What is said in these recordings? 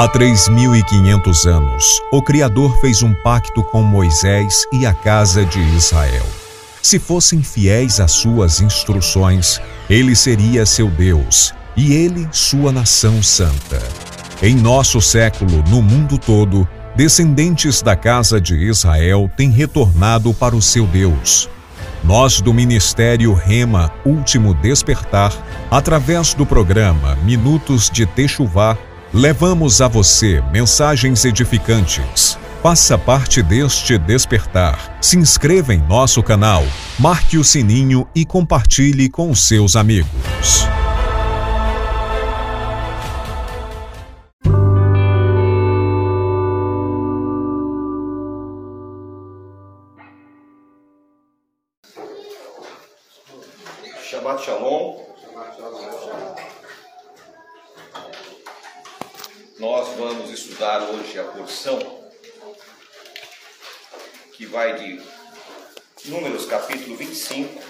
Há 3.500 anos, o Criador fez um pacto com Moisés e a casa de Israel. Se fossem fiéis às suas instruções, ele seria seu Deus e ele sua nação santa. Em nosso século, no mundo todo, descendentes da casa de Israel têm retornado para o seu Deus. Nós do Ministério Rema Último Despertar, através do programa Minutos de Techuvá, levamos a você mensagens edificantes. Faça parte deste despertar. Se inscreva em nosso canal, marque o sininho e compartilhe com seus amigos. Números capítulo 25.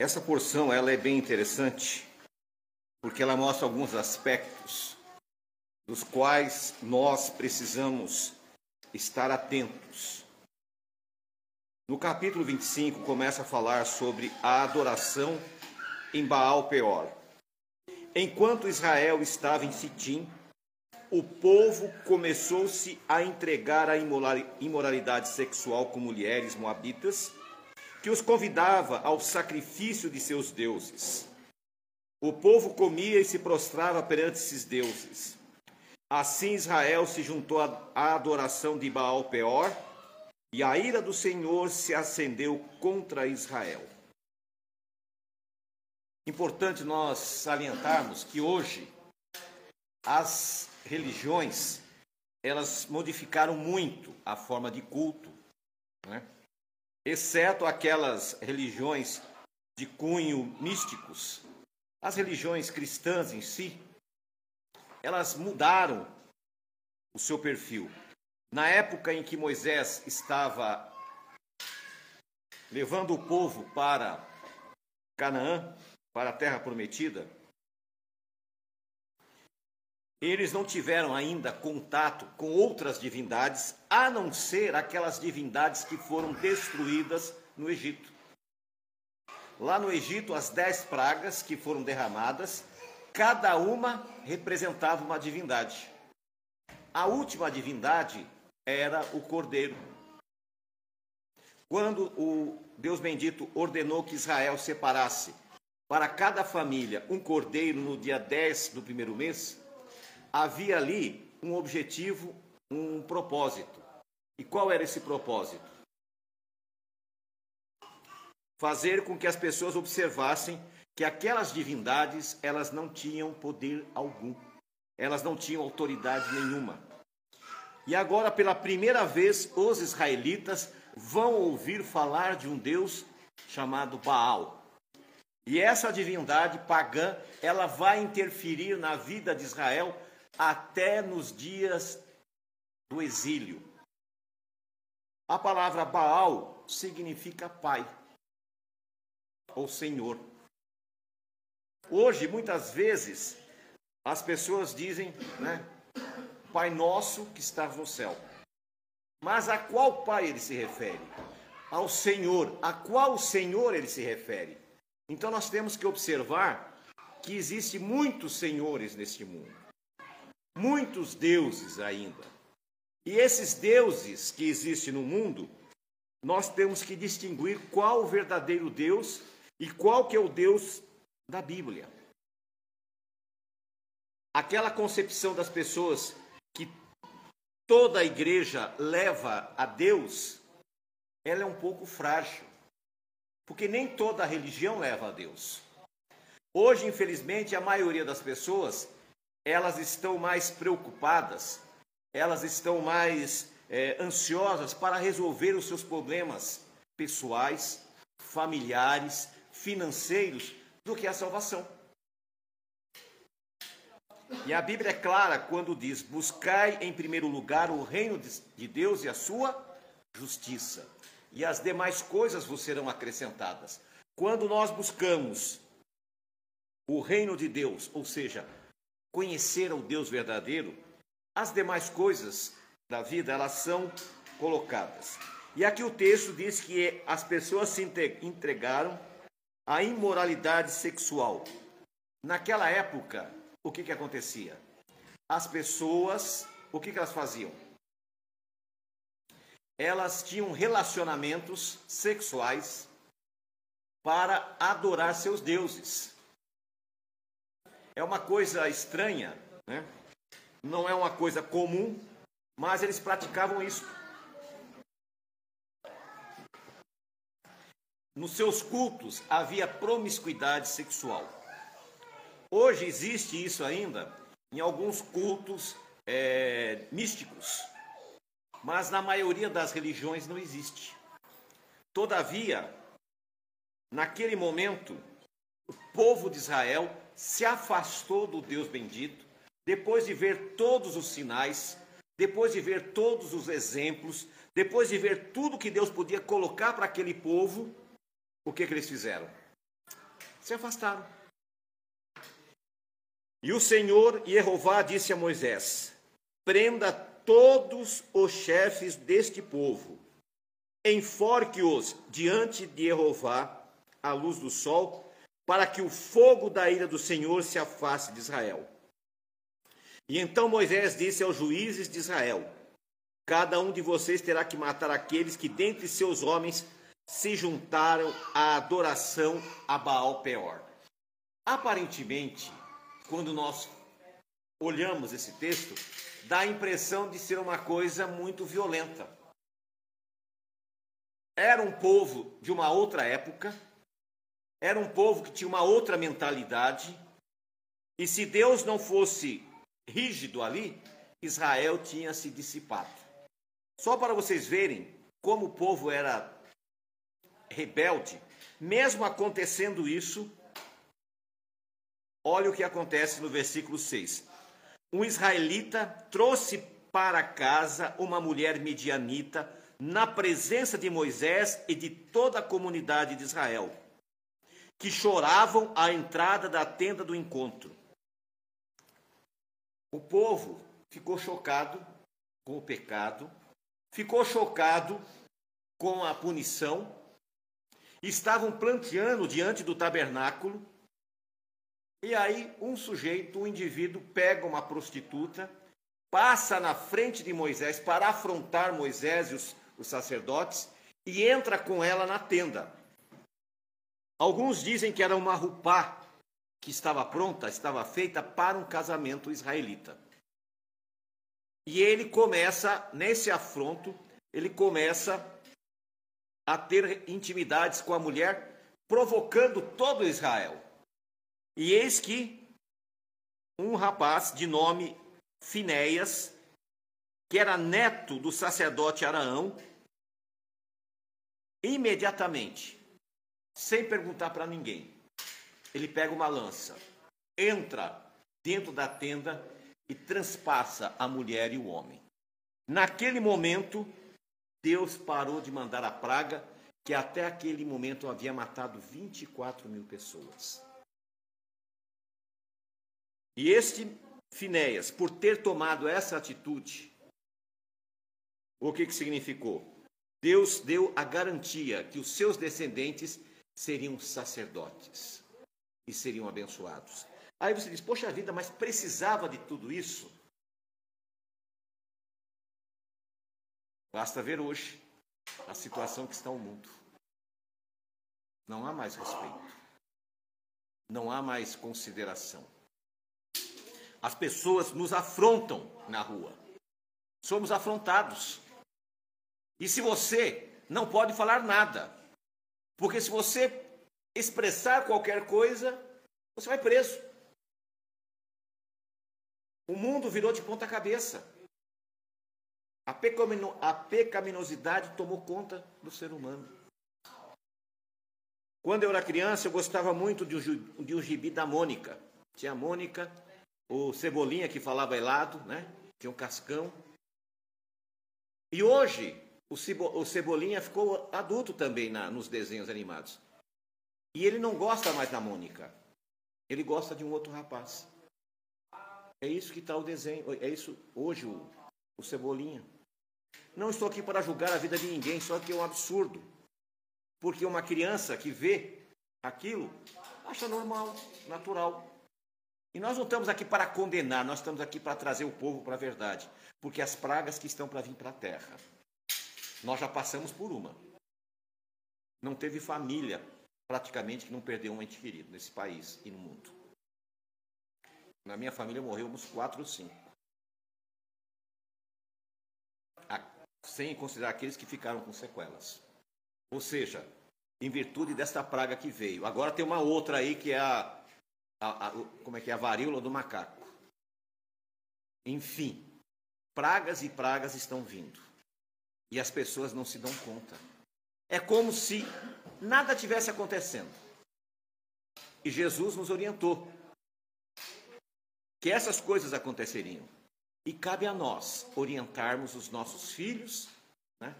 Essa porção ela é bem interessante porque ela mostra alguns aspectos dos quais nós precisamos estar atentos. No capítulo 25 começa a falar sobre a adoração em Baal Peor. Enquanto Israel estava em Sitim, o povo começou-se a entregar à imoralidade sexual com mulheres moabitas, que os convidava ao sacrifício de seus deuses. O povo comia e se prostrava perante esses deuses. Assim Israel se juntou à adoração de Baal Peor, e a ira do Senhor se acendeu contra Israel. Importante nós salientarmos que hoje as religiões elas modificaram muito a forma de culto, né? exceto aquelas religiões de cunho místicos. As religiões cristãs em si, elas mudaram o seu perfil. Na época em que Moisés estava levando o povo para Canaã, para a terra prometida, eles não tiveram ainda contato com outras divindades, a não ser aquelas divindades que foram destruídas no Egito. Lá no Egito, as dez pragas que foram derramadas, cada uma representava uma divindade. A última divindade era o cordeiro. Quando o Deus bendito ordenou que Israel separasse para cada família um cordeiro no dia 10 do primeiro mês, havia ali um objetivo, um propósito. E qual era esse propósito? Fazer com que as pessoas observassem que aquelas divindades, elas não tinham poder algum. Elas não tinham autoridade nenhuma. E agora, pela primeira vez, os israelitas vão ouvir falar de um Deus chamado Baal. E essa divindade pagã, ela vai interferir na vida de Israel até nos dias do exílio. A palavra Baal significa pai ou senhor. Hoje, muitas vezes, as pessoas dizem, né, Pai nosso que estás no céu. Mas a qual Pai ele se refere? Ao Senhor. A qual Senhor ele se refere? Então nós temos que observar que existe muitos senhores neste mundo, muitos deuses ainda. E esses deuses que existem no mundo, nós temos que distinguir qual o verdadeiro Deus e qual que é o Deus da Bíblia. Aquela concepção das pessoas que toda a igreja leva a Deus, ela é um pouco frágil. Porque nem toda religião leva a Deus. Hoje, infelizmente, a maioria das pessoas, elas estão mais preocupadas, elas estão mais é, ansiosas para resolver os seus problemas pessoais, familiares, financeiros, do que a salvação. E a Bíblia é clara quando diz: buscai em primeiro lugar o reino de Deus e a sua justiça. E as demais coisas vos serão acrescentadas. Quando nós buscamos o reino de Deus, ou seja, conhecer o Deus verdadeiro, as demais coisas da vida elas são colocadas. E aqui o texto diz que as pessoas se entregaram à imoralidade sexual. Naquela época, o que, que acontecia? As pessoas, o que, que elas faziam? Elas tinham relacionamentos sexuais para adorar seus deuses. É uma coisa estranha, né? não é uma coisa comum, mas eles praticavam isso. Nos seus cultos havia promiscuidade sexual. Hoje existe isso ainda em alguns cultos é, místicos, mas na maioria das religiões não existe. Todavia, naquele momento, o povo de Israel se afastou do Deus bendito, depois de ver todos os sinais, depois de ver todos os exemplos, depois de ver tudo que Deus podia colocar para aquele povo, o que, que eles fizeram? Se afastaram. E o Senhor Jeová disse a Moisés: Prenda todos os chefes deste povo, enforque-os diante de Jeová à luz do sol, para que o fogo da ira do Senhor se afaste de Israel. E então Moisés disse aos juízes de Israel: Cada um de vocês terá que matar aqueles que dentre seus homens se juntaram à adoração a Baal Peor. Aparentemente, quando nós olhamos esse texto, dá a impressão de ser uma coisa muito violenta. Era um povo de uma outra época, era um povo que tinha uma outra mentalidade, e se Deus não fosse rígido ali, Israel tinha se dissipado. Só para vocês verem como o povo era rebelde, mesmo acontecendo isso, olha o que acontece no versículo 6. Um israelita trouxe para casa uma mulher medianita na presença de Moisés e de toda a comunidade de Israel, que choravam à entrada da tenda do encontro. O povo ficou chocado com o pecado, ficou chocado com a punição, estavam planteando diante do tabernáculo, e aí um sujeito, um indivíduo, pega uma prostituta, passa na frente de Moisés para afrontar Moisés e os, os sacerdotes e entra com ela na tenda. Alguns dizem que era uma rupá, que estava pronta, estava feita para um casamento israelita. E ele começa, nesse afronto, ele começa a ter intimidades com a mulher, provocando todo Israel. E eis que um rapaz de nome Finéias, que era neto do sacerdote Araão, imediatamente, sem perguntar para ninguém, ele pega uma lança, entra dentro da tenda e transpassa a mulher e o homem. Naquele momento, Deus parou de mandar a praga, que até aquele momento havia matado 24 mil pessoas. E este Finéias, por ter tomado essa atitude, o que, que significou? Deus deu a garantia que os seus descendentes seriam sacerdotes e seriam abençoados. Aí você diz, poxa vida, mas precisava de tudo isso? Basta ver hoje a situação que está o mundo. Não há mais respeito. Não há mais consideração. As pessoas nos afrontam na rua. Somos afrontados. E se você não pode falar nada, porque se você expressar qualquer coisa, você vai preso. O mundo virou de ponta cabeça. A, pecamino, a pecaminosidade tomou conta do ser humano. Quando eu era criança, eu gostava muito de um, de um gibi da Mônica. Tinha a Mônica, o Cebolinha que falava helado, né? Tinha um cascão. E hoje, o, Cebolinha ficou adulto também na, nos desenhos animados. E ele não gosta mais da Mônica. Ele gosta de um outro rapaz. É isso que está o desenho. É isso hoje o, o Cebolinha. Não estou aqui para julgar a vida de ninguém, só que é um absurdo. Porque uma criança que vê aquilo acha normal, natural. E nós não estamos aqui para condenar, nós estamos aqui para trazer o povo para a verdade. Porque as pragas que estão para vir para a terra, nós já passamos por uma. Não teve família, praticamente, que não perdeu um ente querido nesse país e no mundo. Na minha família morreu uns quatro ou cinco. Sem considerar aqueles que ficaram com sequelas. Ou seja, em virtude desta praga que veio. Agora tem uma outra aí que é a a, a, como é que é a varíola do macaco. Enfim, pragas e pragas estão vindo. E as pessoas não se dão conta. É como se nada tivesse acontecendo. E Jesus nos orientou que essas coisas aconteceriam. E cabe a nós orientarmos os nossos filhos né,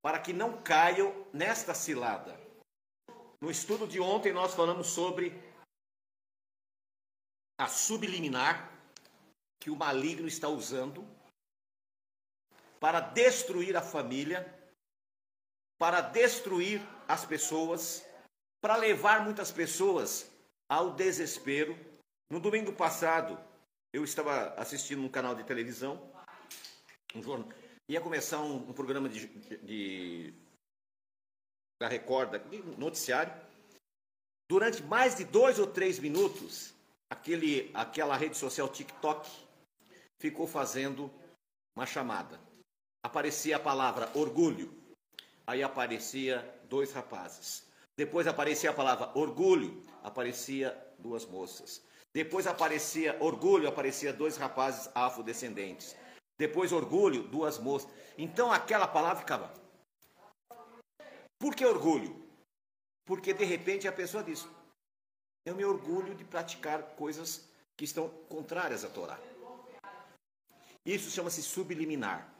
para que não caiam nesta cilada. No estudo de ontem nós falamos sobre a subliminar que o maligno está usando para destruir a família, para destruir as pessoas, para levar muitas pessoas ao desespero. No domingo passado, eu estava assistindo um canal de televisão, um jornal, ia começar um, um programa de, de, da Record, de noticiário. Durante mais de dois ou três minutos, aquele, aquela rede social TikTok ficou fazendo uma chamada. Aparecia a palavra orgulho. Aí aparecia dois rapazes. Depois aparecia a palavra orgulho, aparecia duas moças. Depois aparecia orgulho, aparecia dois rapazes afrodescendentes. Depois orgulho, duas moças. Então aquela palavra ficava. Por que orgulho? Porque de repente a pessoa diz: eu me orgulho de praticar coisas que estão contrárias à Torá. Isso chama-se subliminar.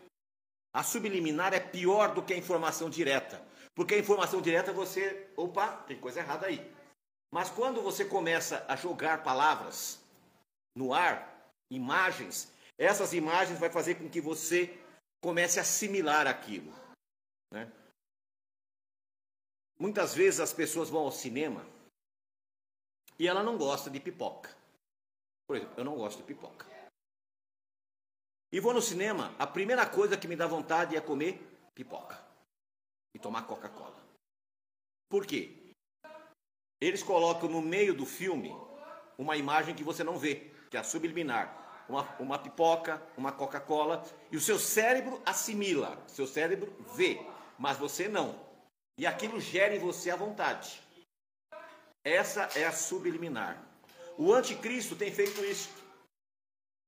A subliminar é pior do que a informação direta. Porque a informação direta você, opa, tem coisa errada aí. Mas quando você começa a jogar palavras no ar, imagens, essas imagens vai fazer com que você comece a assimilar aquilo. Né? Muitas vezes as pessoas vão ao cinema e ela não gosta de pipoca. Por exemplo, eu não gosto de pipoca. E vou no cinema, a primeira coisa que me dá vontade é comer pipoca e tomar Coca-Cola. Por quê? Eles colocam no meio do filme uma imagem que você não vê, que é a subliminar. Uma, uma pipoca, uma Coca-Cola, e o seu cérebro assimila, seu cérebro vê, mas você não. E aquilo gera em você a vontade. Essa é a subliminar. O anticristo tem feito isso.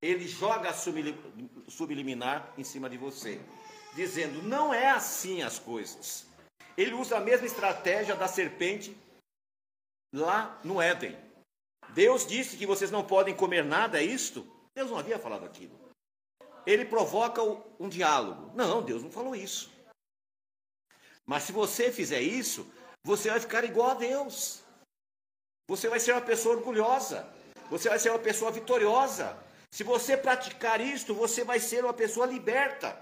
Ele joga a subliminar em cima de você, dizendo: não é assim as coisas. Ele usa a mesma estratégia da serpente lá no Éden. Deus disse que vocês não podem comer nada, é isto? Deus não havia falado aquilo. Ele provoca um diálogo. Não, Deus não falou isso. Mas se você fizer isso, você vai ficar igual a Deus. Você vai ser uma pessoa orgulhosa. Você vai ser uma pessoa vitoriosa. Se você praticar isto, você vai ser uma pessoa liberta.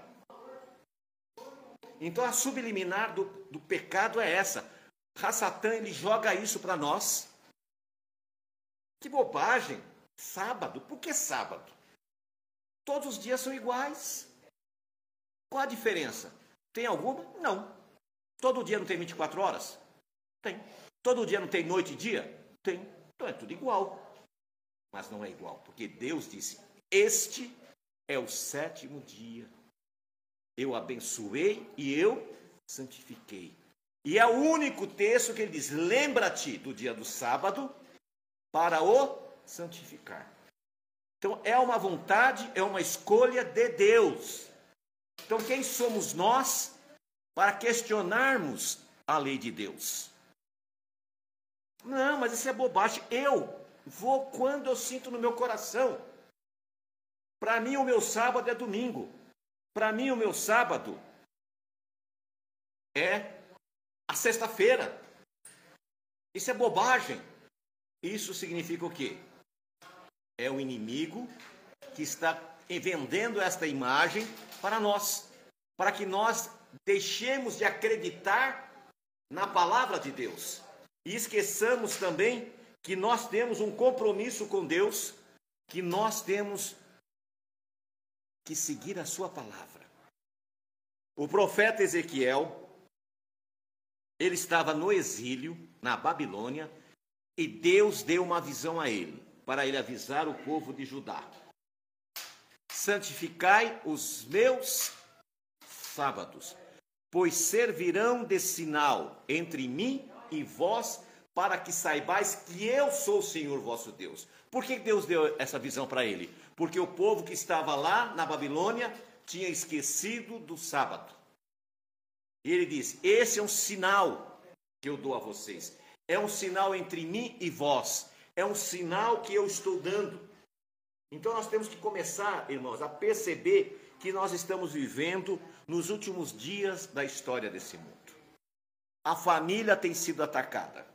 Então a subliminar do, do pecado é essa. Rassatã, ele joga isso para nós. Que bobagem! Sábado, por que sábado? Todos os dias são iguais. Qual a diferença? Tem alguma? Não. Todo dia não tem 24 horas? Tem. Todo dia não tem noite e dia? Tem. Então é tudo igual. Mas não é igual, porque Deus disse: Este é o sétimo dia. Eu abençoei e eu santifiquei. E é o único texto que ele diz: Lembra-te do dia do sábado para o santificar. Então é uma vontade, é uma escolha de Deus. Então quem somos nós para questionarmos a lei de Deus? Não, mas isso é bobagem. Eu vou quando eu sinto no meu coração. Para mim, o meu sábado é domingo. Para mim, o meu sábado é a sexta-feira. Isso é bobagem. Isso significa o quê? É o inimigo que está vendendo esta imagem para nós, para que nós deixemos de acreditar na palavra de Deus e esqueçamos também que nós temos um compromisso com Deus, que nós temos que seguir a sua palavra. O profeta Ezequiel, ele estava no exílio, na Babilônia, e Deus deu uma visão a ele, para ele avisar o povo de Judá. Santificai os meus sábados, pois servirão de sinal entre mim e vós, para que saibais que eu sou o Senhor vosso Deus. Por que Deus deu essa visão para ele? Porque o povo que estava lá na Babilônia tinha esquecido do sábado. E ele diz: Esse é um sinal que eu dou a vocês. É um sinal entre mim e vós. É um sinal que eu estou dando. Então nós temos que começar, irmãos, a perceber que nós estamos vivendo nos últimos dias da história desse mundo. A família tem sido atacada.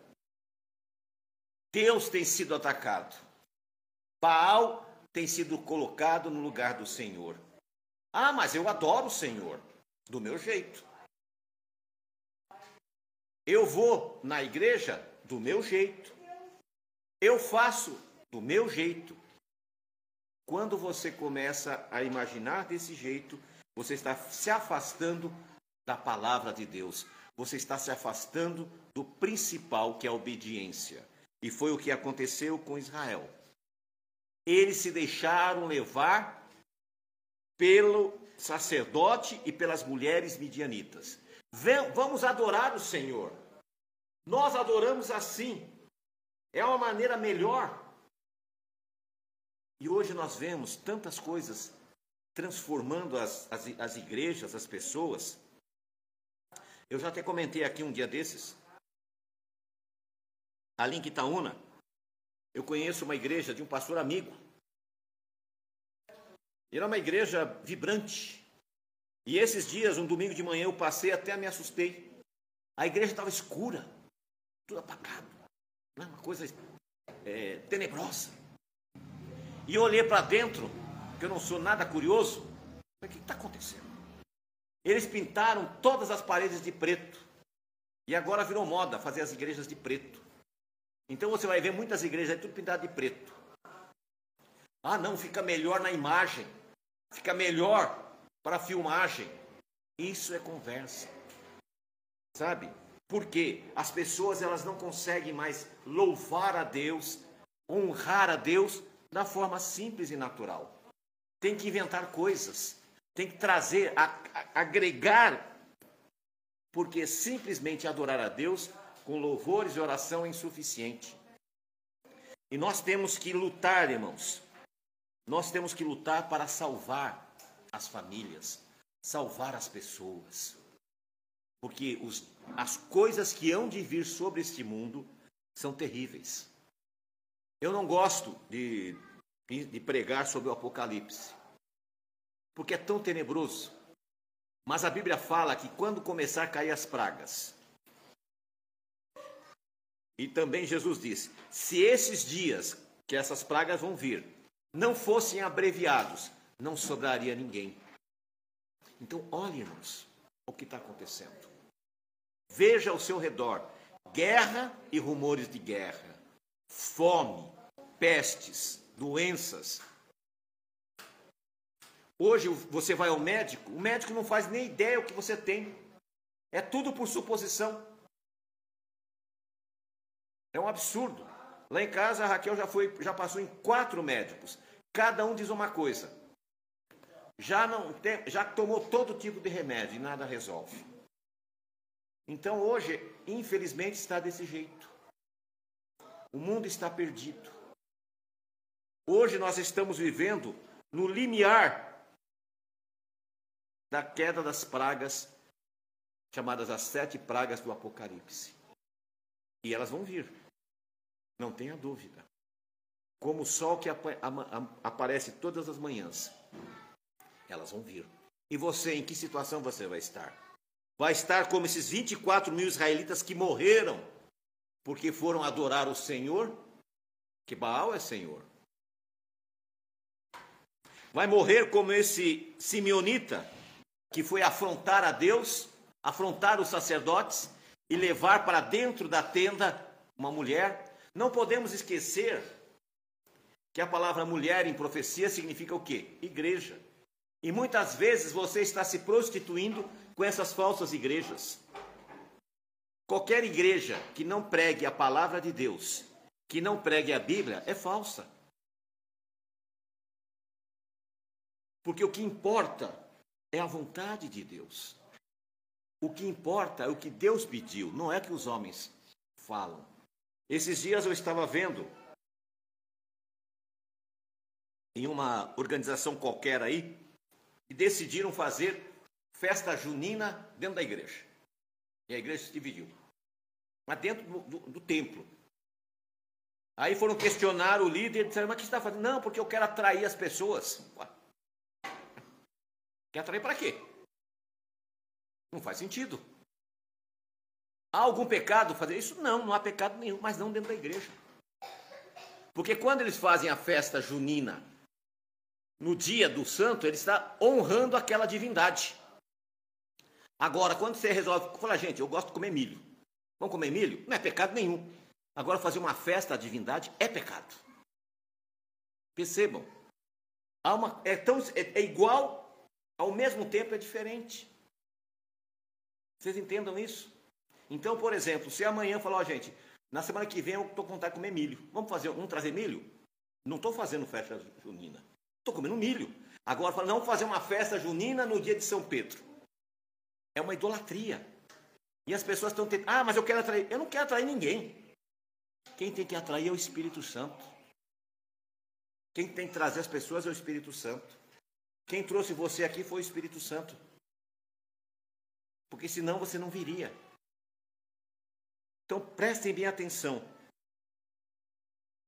Deus tem sido atacado. Baal tem sido colocado no lugar do Senhor. Ah, mas eu adoro o Senhor, do meu jeito. Eu vou na igreja do meu jeito. Eu faço do meu jeito. Quando você começa a imaginar desse jeito, você está se afastando da palavra de Deus. Você está se afastando do principal, que é a obediência. E foi o que aconteceu com Israel. Eles se deixaram levar pelo sacerdote e pelas mulheres midianitas. Vamos adorar o Senhor. Nós adoramos assim. É uma maneira melhor. E hoje nós vemos tantas coisas transformando as, as, as igrejas, as pessoas. Eu já até comentei aqui um dia desses. Ali em Quitaúna, eu conheço uma igreja de um pastor amigo. Era uma igreja vibrante. E esses dias, um domingo de manhã, eu passei até me assustei. A igreja estava escura, tudo apagado, né? uma coisa é, tenebrosa. E eu olhei para dentro, que eu não sou nada curioso, falei, o que está acontecendo? Eles pintaram todas as paredes de preto. E agora virou moda fazer as igrejas de preto. Então você vai ver muitas igrejas aí tudo pintado de preto. Ah, não, fica melhor na imagem. Fica melhor para a filmagem. Isso é conversa. Sabe? Porque as pessoas elas não conseguem mais louvar a Deus, honrar a Deus da forma simples e natural. Tem que inventar coisas, tem que trazer, agregar, porque simplesmente adorar a Deus com louvores e oração é insuficiente. E nós temos que lutar, irmãos. Nós temos que lutar para salvar as famílias, salvar as pessoas. Porque os, as coisas que hão de vir sobre este mundo são terríveis. Eu não gosto de, de pregar sobre o Apocalipse, porque é tão tenebroso. Mas a Bíblia fala que quando começar a cair as pragas, e também Jesus disse: se esses dias que essas pragas vão vir não fossem abreviados, não sobraria ninguém. Então, olhe-nos o que está acontecendo. Veja ao seu redor guerra e rumores de guerra, fome, pestes, doenças. Hoje você vai ao médico, o médico não faz nem ideia o que você tem. É tudo por suposição. É um absurdo. Lá em casa a Raquel já foi, já passou em quatro médicos. Cada um diz uma coisa. Já não tem, já tomou todo tipo de remédio e nada resolve. Então hoje, infelizmente, está desse jeito. O mundo está perdido. Hoje nós estamos vivendo no limiar da queda das pragas, chamadas as sete pragas do Apocalipse. E elas vão vir, não tenha dúvida. Como o sol que ap aparece todas as manhãs, elas vão vir. E você, em que situação você vai estar? vai estar como esses 24 mil israelitas que morreram porque foram adorar o Senhor, que Baal é Senhor. Vai morrer como esse simeonita que foi afrontar a Deus, afrontar os sacerdotes e levar para dentro da tenda uma mulher. Não podemos esquecer que a palavra mulher em profecia significa o quê? Igreja. E muitas vezes você está se prostituindo com essas falsas igrejas. Qualquer igreja que não pregue a palavra de Deus, que não pregue a Bíblia, é falsa. Porque o que importa é a vontade de Deus. O que importa é o que Deus pediu, não é que os homens falam. Esses dias eu estava vendo em uma organização qualquer aí e decidiram fazer festa junina dentro da igreja. E a igreja se dividiu. Mas dentro do, do, do templo. Aí foram questionar o líder e disseram, mas o que você está fazendo? Não, porque eu quero atrair as pessoas. Quer atrair para quê? Não faz sentido. Há algum pecado fazer isso? Não, não há pecado nenhum, mas não dentro da igreja. Porque quando eles fazem a festa junina no dia do santo, ele está honrando aquela divindade. Agora, quando você resolve falar, gente, eu gosto de comer milho. Vamos comer milho? Não é pecado nenhum. Agora, fazer uma festa à divindade é pecado. Percebam. Uma, é, tão, é, é igual, ao mesmo tempo é diferente. Vocês entendam isso? Então, por exemplo, se amanhã falar, ó, gente, na semana que vem eu estou com vontade de comer milho. Vamos fazer, vamos trazer milho? Não estou fazendo festa junina. Estou comendo milho. Agora, fala, não fazer uma festa junina no dia de São Pedro. É uma idolatria. E as pessoas estão tentando, ah, mas eu quero atrair. Eu não quero atrair ninguém. Quem tem que atrair é o Espírito Santo. Quem tem que trazer as pessoas é o Espírito Santo. Quem trouxe você aqui foi o Espírito Santo. Porque senão você não viria. Então prestem bem atenção.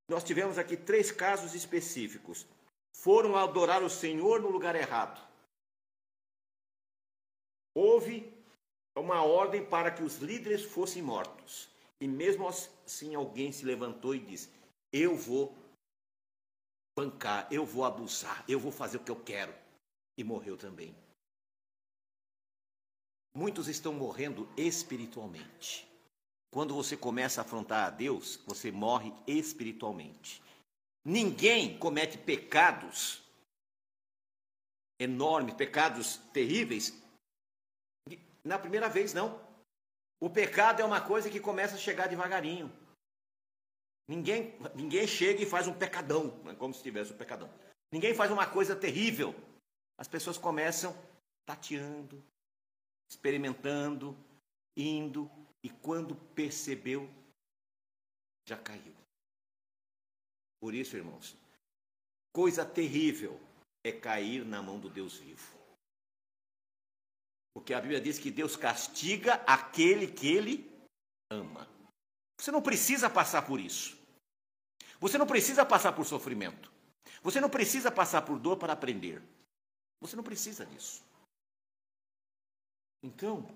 Nós tivemos aqui três casos específicos. Foram adorar o Senhor no lugar errado. Houve uma ordem para que os líderes fossem mortos. E mesmo assim alguém se levantou e disse: Eu vou bancar, eu vou abusar, eu vou fazer o que eu quero. E morreu também. Muitos estão morrendo espiritualmente. Quando você começa a afrontar a Deus, você morre espiritualmente. Ninguém comete pecados enormes, pecados terríveis, na primeira vez, não. O pecado é uma coisa que começa a chegar devagarinho. Ninguém, ninguém chega e faz um pecadão, né, como se tivesse um pecadão. Ninguém faz uma coisa terrível. As pessoas começam tateando, experimentando, indo, e quando percebeu, já caiu. Por isso, irmãos, coisa terrível é cair na mão do Deus vivo. Porque a Bíblia diz que Deus castiga aquele que ele ama. Você não precisa passar por isso. Você não precisa passar por sofrimento. Você não precisa passar por dor para aprender. Você não precisa disso. Então,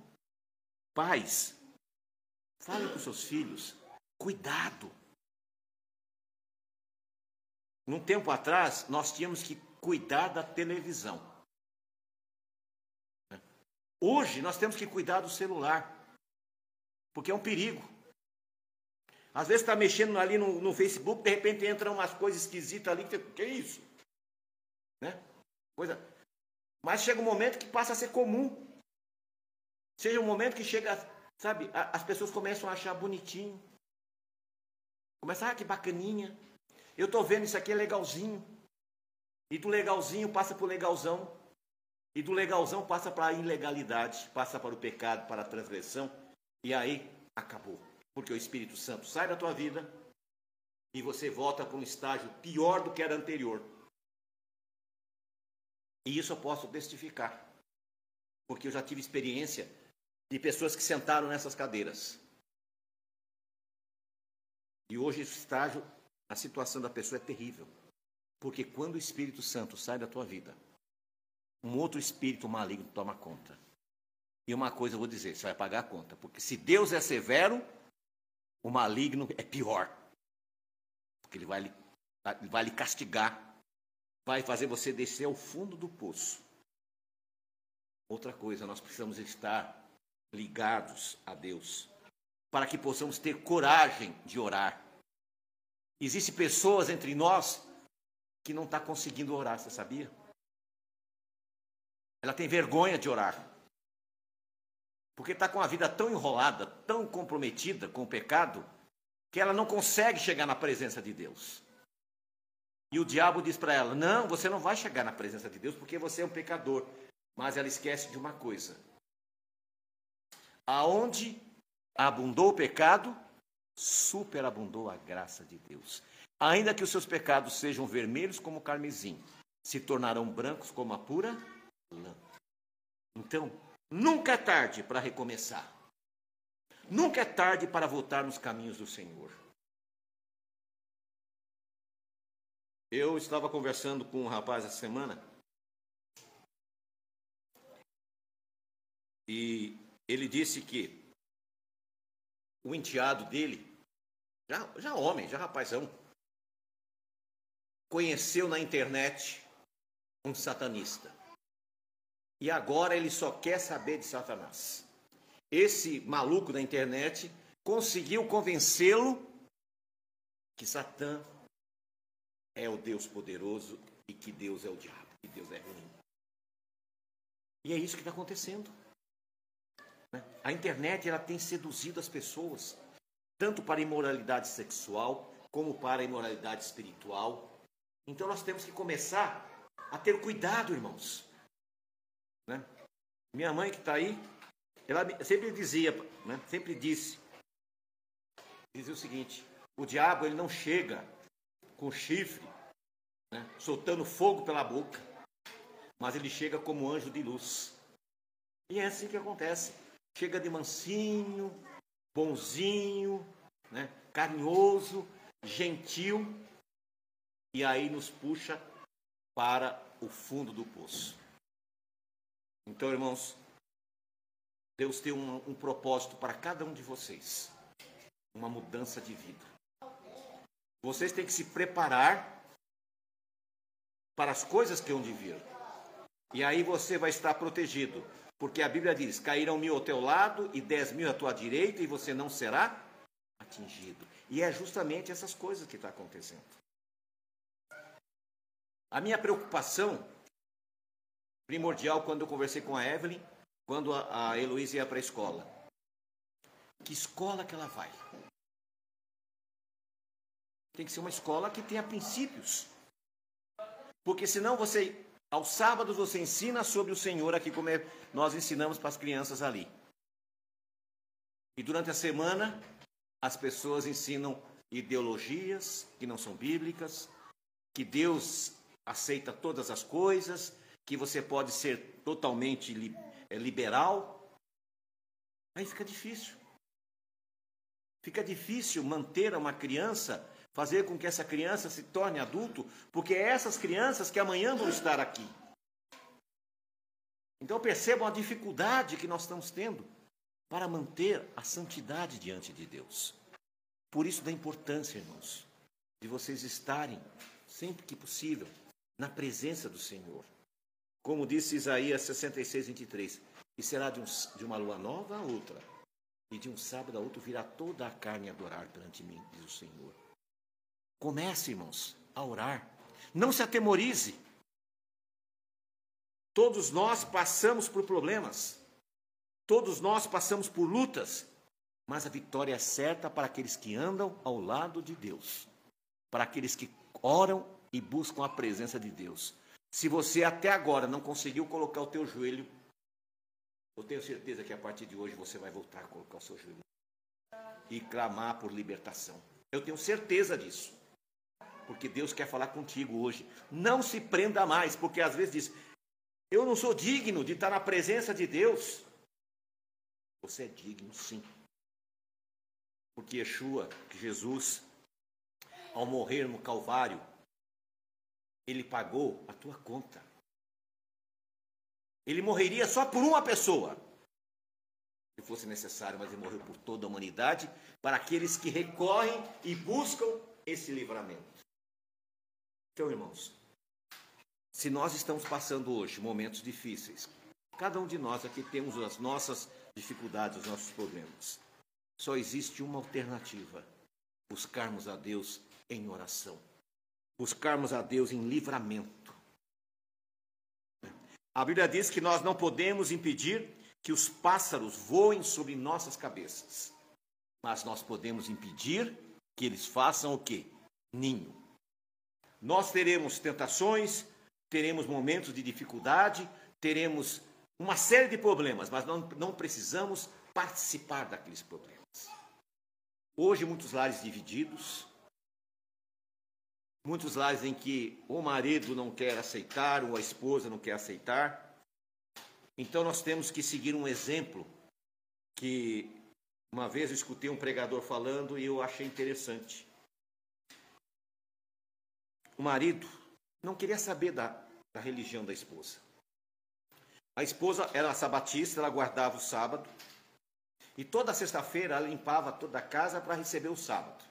pais, falem com seus filhos, cuidado. Num tempo atrás, nós tínhamos que cuidar da televisão. Hoje, nós temos que cuidar do celular, porque é um perigo. Às vezes está mexendo ali no, no, Facebook, de repente entra umas coisas esquisitas ali, que, que é isso? Né? Coisa. Mas chega um momento que passa a ser comum. Chega um momento que chega, sabe, as pessoas começam a achar bonitinho. Começa, ah, que bacaninha. Eu estou vendo isso aqui é legalzinho. E do legalzinho passa para o legalzão. E do legalzão passa para a ilegalidade, passa para o pecado, para a transgressão. E aí acabou. Porque o Espírito Santo sai da tua vida e você volta para um estágio pior do que era anterior. E isso eu posso testificar. Porque eu já tive experiência de pessoas que sentaram nessas cadeiras. E hoje estágio, a situação da pessoa é terrível. Porque quando o Espírito Santo sai da tua vida, um outro espírito maligno toma conta. E uma coisa eu vou dizer, você vai pagar a conta, porque se Deus é severo, o maligno é pior. Porque ele vai lhe, vai lhe castigar, vai fazer você descer ao fundo do poço. Outra coisa, nós precisamos estar ligados a Deus, para que possamos ter coragem de orar. Existem pessoas entre nós que não está conseguindo orar, você sabia? Ela tem vergonha de orar. Porque está com a vida tão enrolada, tão comprometida com o pecado, que ela não consegue chegar na presença de Deus. E o diabo diz para ela: Não, você não vai chegar na presença de Deus porque você é um pecador. Mas ela esquece de uma coisa: aonde abundou o pecado, superabundou a graça de Deus. Ainda que os seus pecados sejam vermelhos como o carmesim, se tornarão brancos como a pura lã. Então, nunca é tarde para recomeçar. Nunca é tarde para voltar nos caminhos do Senhor. Eu estava conversando com um rapaz essa semana e ele disse que o enteado dele, já, já homem, já rapazão, conheceu na internet um satanista. E agora ele só quer saber de Satanás. Esse maluco da internet conseguiu convencê-lo que Satã é o Deus poderoso e que Deus é o diabo, que Deus é ruim. E é isso que está acontecendo. Né? A internet ela tem seduzido as pessoas, tanto para imoralidade sexual, como para imoralidade espiritual. Então nós temos que começar a ter cuidado, irmãos. Né? Minha mãe que está aí, ela sempre dizia, né? sempre disse, dizia o seguinte: o diabo ele não chega com chifre, né? soltando fogo pela boca, mas ele chega como anjo de luz. E é assim que acontece chega de mansinho, bonzinho, né, carinhoso, gentil, e aí nos puxa para o fundo do poço. Então, irmãos, Deus tem um, um propósito para cada um de vocês, uma mudança de vida. Vocês têm que se preparar para as coisas que hão de vir. E aí você vai estar protegido porque a Bíblia diz: cairão mil ao teu lado e dez mil à tua direita, e você não será atingido. E é justamente essas coisas que está acontecendo. A minha preocupação primordial quando eu conversei com a Evelyn, quando a, a Heloísa ia para a escola. Que escola que ela vai? Tem que ser uma escola que tenha princípios. Porque senão você aos sábados você ensina sobre o Senhor aqui como é, nós ensinamos para as crianças ali. E durante a semana as pessoas ensinam ideologias que não são bíblicas, que Deus aceita todas as coisas, que você pode ser totalmente eh, liberal. Aí fica difícil. Fica difícil manter uma criança fazer com que essa criança se torne adulto, porque é essas crianças que amanhã vão estar aqui. Então percebam a dificuldade que nós estamos tendo para manter a santidade diante de Deus. Por isso da importância, irmãos, de vocês estarem sempre que possível na presença do Senhor. Como disse Isaías 66, 23, e será de, um, de uma lua nova a outra, e de um sábado a outro virá toda a carne adorar perante mim, diz o Senhor. Comece, irmãos, a orar. Não se atemorize. Todos nós passamos por problemas. Todos nós passamos por lutas. Mas a vitória é certa para aqueles que andam ao lado de Deus. Para aqueles que oram e buscam a presença de Deus. Se você até agora não conseguiu colocar o teu joelho, eu tenho certeza que a partir de hoje você vai voltar a colocar o seu joelho e clamar por libertação. Eu tenho certeza disso porque Deus quer falar contigo hoje. Não se prenda mais, porque às vezes diz: Eu não sou digno de estar na presença de Deus. Você é digno, sim. Porque Yeshua, Jesus, ao morrer no Calvário, ele pagou a tua conta. Ele morreria só por uma pessoa, fosse necessário, mas ele morreu por toda a humanidade, para aqueles que recorrem e buscam esse livramento. Então, irmãos, se nós estamos passando hoje momentos difíceis, cada um de nós aqui temos as nossas dificuldades, os nossos problemas. Só existe uma alternativa: buscarmos a Deus em oração, buscarmos a Deus em livramento. A Bíblia diz que nós não podemos impedir que os pássaros voem sobre nossas cabeças, mas nós podemos impedir que eles façam o quê? Ninho. Nós teremos tentações, teremos momentos de dificuldade, teremos uma série de problemas, mas não, não precisamos participar daqueles problemas. Hoje, muitos lares divididos, muitos lares em que o marido não quer aceitar ou a esposa não quer aceitar. Então, nós temos que seguir um exemplo que uma vez eu escutei um pregador falando e eu achei interessante. O marido não queria saber da, da religião da esposa. A esposa era sabatista, ela guardava o sábado. E toda sexta-feira ela limpava toda a casa para receber o sábado.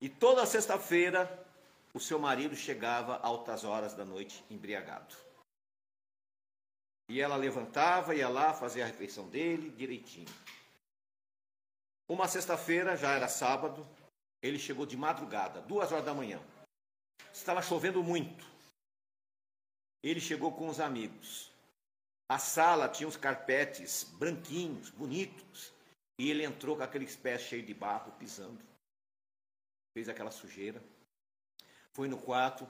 E toda sexta-feira o seu marido chegava altas horas da noite embriagado. E ela levantava, ia lá fazer a refeição dele direitinho. Uma sexta-feira, já era sábado, ele chegou de madrugada, duas horas da manhã. Estava chovendo muito. Ele chegou com os amigos. A sala tinha os carpetes branquinhos, bonitos. E ele entrou com aqueles pés cheios de barro, pisando. Fez aquela sujeira. Foi no quarto.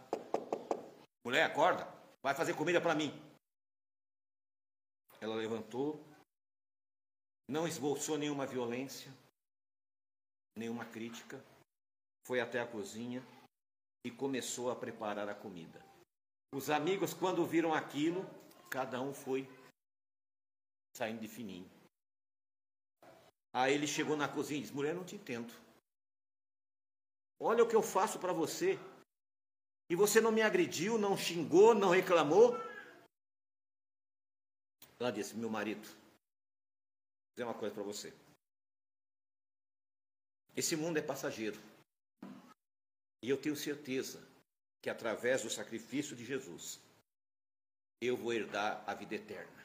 Mulher, acorda. Vai fazer comida para mim. Ela levantou. Não esboçou nenhuma violência, nenhuma crítica. Foi até a cozinha e começou a preparar a comida. Os amigos, quando viram aquilo, cada um foi saindo de fininho. Aí ele chegou na cozinha e disse: Mulher, não te entendo. Olha o que eu faço para você. E você não me agrediu, não xingou, não reclamou. Ela disse: Meu marido, vou dizer uma coisa para você. Esse mundo é passageiro. E eu tenho certeza que através do sacrifício de Jesus, eu vou herdar a vida eterna.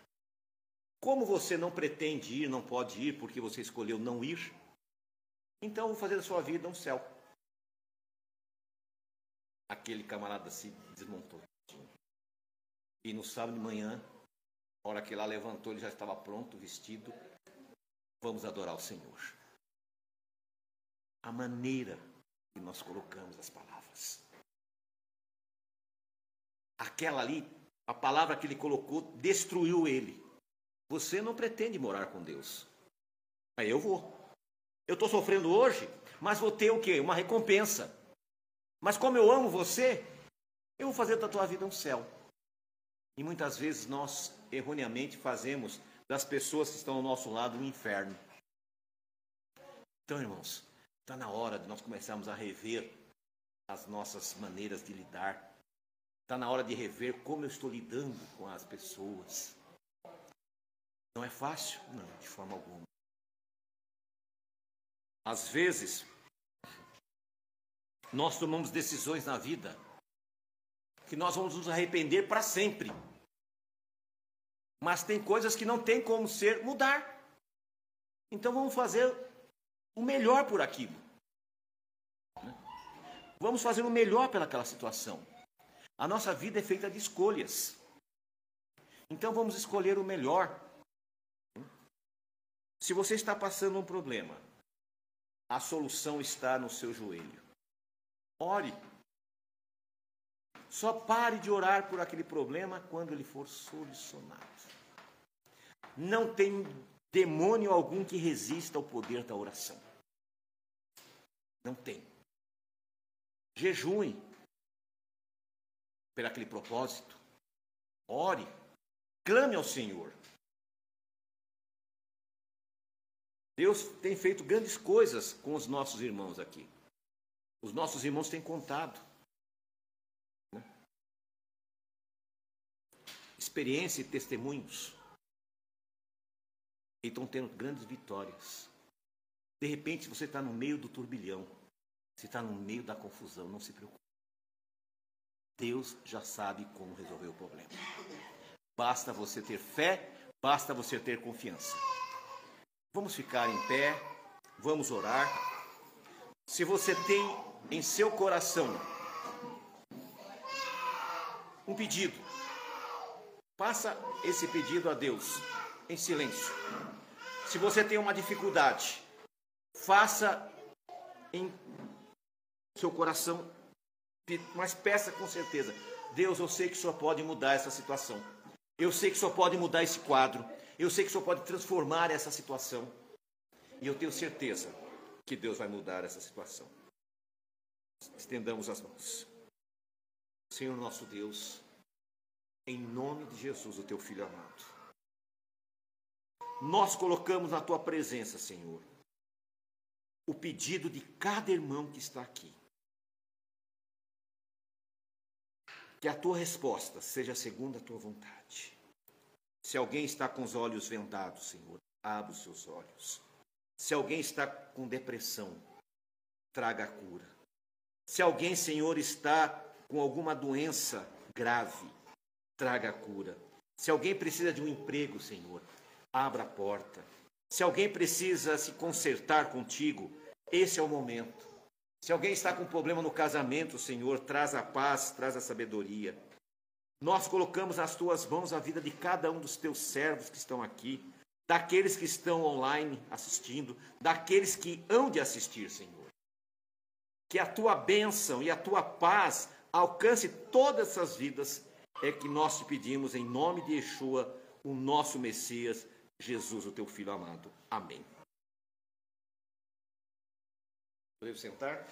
Como você não pretende ir, não pode ir porque você escolheu não ir, então vou fazer da sua vida um céu. Aquele camarada se desmontou. E no sábado de manhã, a hora que lá levantou, ele já estava pronto, vestido. Vamos adorar o Senhor. A maneira nós colocamos as palavras. Aquela ali, a palavra que ele colocou, destruiu ele. Você não pretende morar com Deus. Aí eu vou. Eu estou sofrendo hoje, mas vou ter o quê? Uma recompensa. Mas como eu amo você, eu vou fazer da tua vida um céu. E muitas vezes nós erroneamente fazemos das pessoas que estão ao nosso lado um inferno. Então, irmãos, Está na hora de nós começarmos a rever as nossas maneiras de lidar. Está na hora de rever como eu estou lidando com as pessoas. Não é fácil? Não, de forma alguma. Às vezes, nós tomamos decisões na vida que nós vamos nos arrepender para sempre. Mas tem coisas que não tem como ser mudar. Então vamos fazer o melhor por aquilo. Vamos fazer o melhor pelaquela situação. A nossa vida é feita de escolhas. Então vamos escolher o melhor. Se você está passando um problema, a solução está no seu joelho. Ore. Só pare de orar por aquele problema quando ele for solucionado. Não tem demônio algum que resista ao poder da oração. Não tem. Jejue por aquele propósito. Ore. Clame ao Senhor. Deus tem feito grandes coisas com os nossos irmãos aqui. Os nossos irmãos têm contado. Né? Experiência e testemunhos. e estão tendo grandes vitórias. De repente você está no meio do turbilhão, você está no meio da confusão, não se preocupe. Deus já sabe como resolver o problema. Basta você ter fé, basta você ter confiança. Vamos ficar em pé, vamos orar. Se você tem em seu coração um pedido, Faça esse pedido a Deus em silêncio. Se você tem uma dificuldade, faça em seu coração, mas peça com certeza. Deus, eu sei que Senhor pode mudar essa situação. Eu sei que Senhor pode mudar esse quadro. Eu sei que Senhor pode transformar essa situação. E eu tenho certeza que Deus vai mudar essa situação. Estendamos as mãos. Senhor nosso Deus, em nome de Jesus, o teu filho amado. Nós colocamos na tua presença, Senhor, o pedido de cada irmão que está aqui. Que a tua resposta seja segundo a tua vontade. Se alguém está com os olhos vendados, Senhor, abra os seus olhos. Se alguém está com depressão, traga a cura. Se alguém, Senhor, está com alguma doença grave, traga a cura. Se alguém precisa de um emprego, Senhor, abra a porta. Se alguém precisa se consertar contigo, esse é o momento. Se alguém está com problema no casamento, Senhor, traz a paz, traz a sabedoria. Nós colocamos nas tuas mãos a vida de cada um dos teus servos que estão aqui, daqueles que estão online assistindo, daqueles que hão de assistir, Senhor. Que a tua bênção e a tua paz alcance todas essas vidas é que nós te pedimos em nome de Yeshua, o nosso Messias, Jesus, o teu filho amado. Amém. Podemos sentar?